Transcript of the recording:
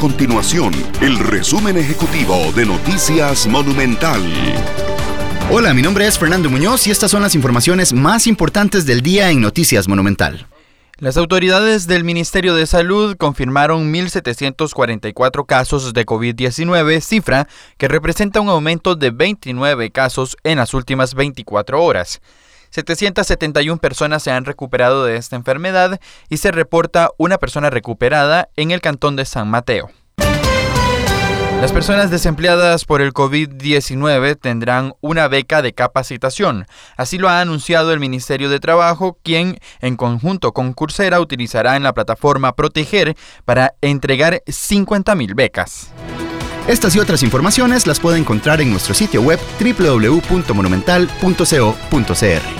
continuación el resumen ejecutivo de Noticias Monumental. Hola, mi nombre es Fernando Muñoz y estas son las informaciones más importantes del día en Noticias Monumental. Las autoridades del Ministerio de Salud confirmaron 1.744 casos de COVID-19, cifra que representa un aumento de 29 casos en las últimas 24 horas. 771 personas se han recuperado de esta enfermedad y se reporta una persona recuperada en el cantón de San Mateo. Las personas desempleadas por el COVID-19 tendrán una beca de capacitación. Así lo ha anunciado el Ministerio de Trabajo, quien en conjunto con Coursera utilizará en la plataforma Proteger para entregar 50.000 becas. Estas y otras informaciones las puede encontrar en nuestro sitio web www.monumental.co.cr.